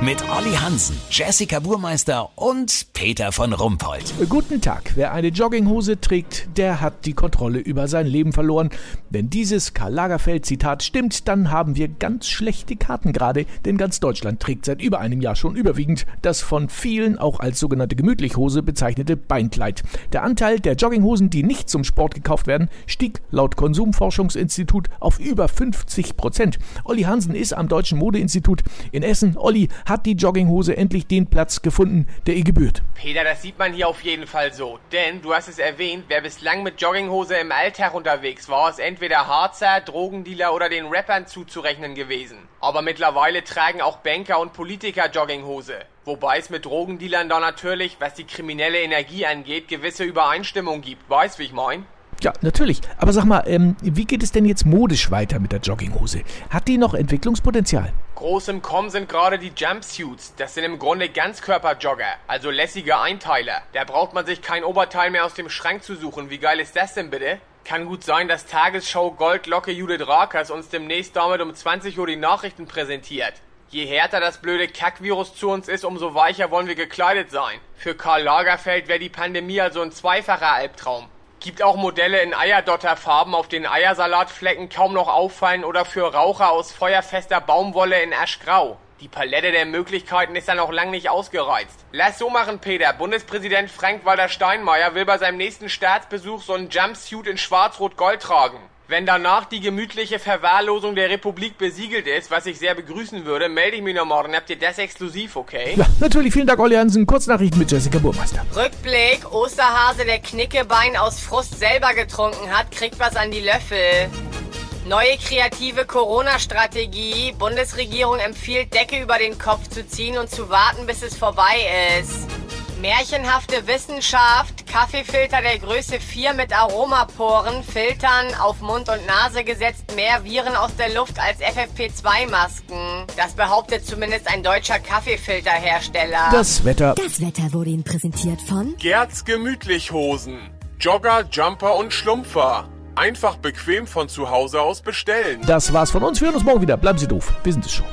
Mit Olli Hansen, Jessica Burmeister und Peter von Rumpold. Guten Tag. Wer eine Jogginghose trägt, der hat die Kontrolle über sein Leben verloren. Wenn dieses Karl Lagerfeld-Zitat stimmt, dann haben wir ganz schlechte Karten gerade, denn ganz Deutschland trägt seit über einem Jahr schon überwiegend das von vielen auch als sogenannte Gemütlichhose bezeichnete Beinkleid. Der Anteil der Jogginghosen, die nicht zum Sport gekauft werden, stieg laut Konsumforschungsinstitut auf über 50 Prozent. Olli Hansen ist am Deutschen Modeinstitut in Essen. Olli, hat die Jogginghose endlich den Platz gefunden, der ihr gebührt. Peter, das sieht man hier auf jeden Fall so. Denn, du hast es erwähnt, wer bislang mit Jogginghose im Alltag unterwegs war, ist entweder Harzer, Drogendealer oder den Rappern zuzurechnen gewesen. Aber mittlerweile tragen auch Banker und Politiker Jogginghose. Wobei es mit Drogendealern da natürlich, was die kriminelle Energie angeht, gewisse Übereinstimmung gibt. Weißt, wie ich mein? Ja, natürlich. Aber sag mal, ähm, wie geht es denn jetzt modisch weiter mit der Jogginghose? Hat die noch Entwicklungspotenzial? Groß im Kommen sind gerade die Jumpsuits. Das sind im Grunde Ganzkörperjogger, also lässige Einteiler. Da braucht man sich kein Oberteil mehr aus dem Schrank zu suchen. Wie geil ist das denn bitte? Kann gut sein, dass Tagesschau Goldlocke Judith Rakers uns demnächst damit um 20 Uhr die Nachrichten präsentiert. Je härter das blöde Kackvirus zu uns ist, umso weicher wollen wir gekleidet sein. Für Karl Lagerfeld wäre die Pandemie also ein zweifacher Albtraum. Gibt auch Modelle in Eierdotterfarben, auf denen Eiersalatflecken kaum noch auffallen oder für Raucher aus feuerfester Baumwolle in Aschgrau. Die Palette der Möglichkeiten ist ja noch lang nicht ausgereizt. Lass so machen, Peter. Bundespräsident Frank-Walter Steinmeier will bei seinem nächsten Staatsbesuch so einen Jumpsuit in schwarz-rot-gold tragen. Wenn danach die gemütliche Verwahrlosung der Republik besiegelt ist, was ich sehr begrüßen würde, melde ich mich noch morgen. Habt ihr das exklusiv, okay? Ja, natürlich. Vielen Dank, Olli Hansen. Kurznachrichten mit Jessica Burmeister. Rückblick. Osterhase, der Knickebein aus Frust selber getrunken hat, kriegt was an die Löffel. Neue kreative Corona-Strategie. Bundesregierung empfiehlt, Decke über den Kopf zu ziehen und zu warten, bis es vorbei ist. Märchenhafte Wissenschaft, Kaffeefilter der Größe 4 mit Aromaporen, Filtern auf Mund und Nase gesetzt mehr Viren aus der Luft als FFP2-Masken. Das behauptet zumindest ein deutscher Kaffeefilterhersteller. Das Wetter. Das Wetter wurde Ihnen präsentiert von Gerds Gemütlichhosen. Jogger, Jumper und Schlumpfer. Einfach bequem von zu Hause aus bestellen. Das war's von uns. Wir hören uns morgen wieder. Bleiben Sie doof. Wir sind es schon.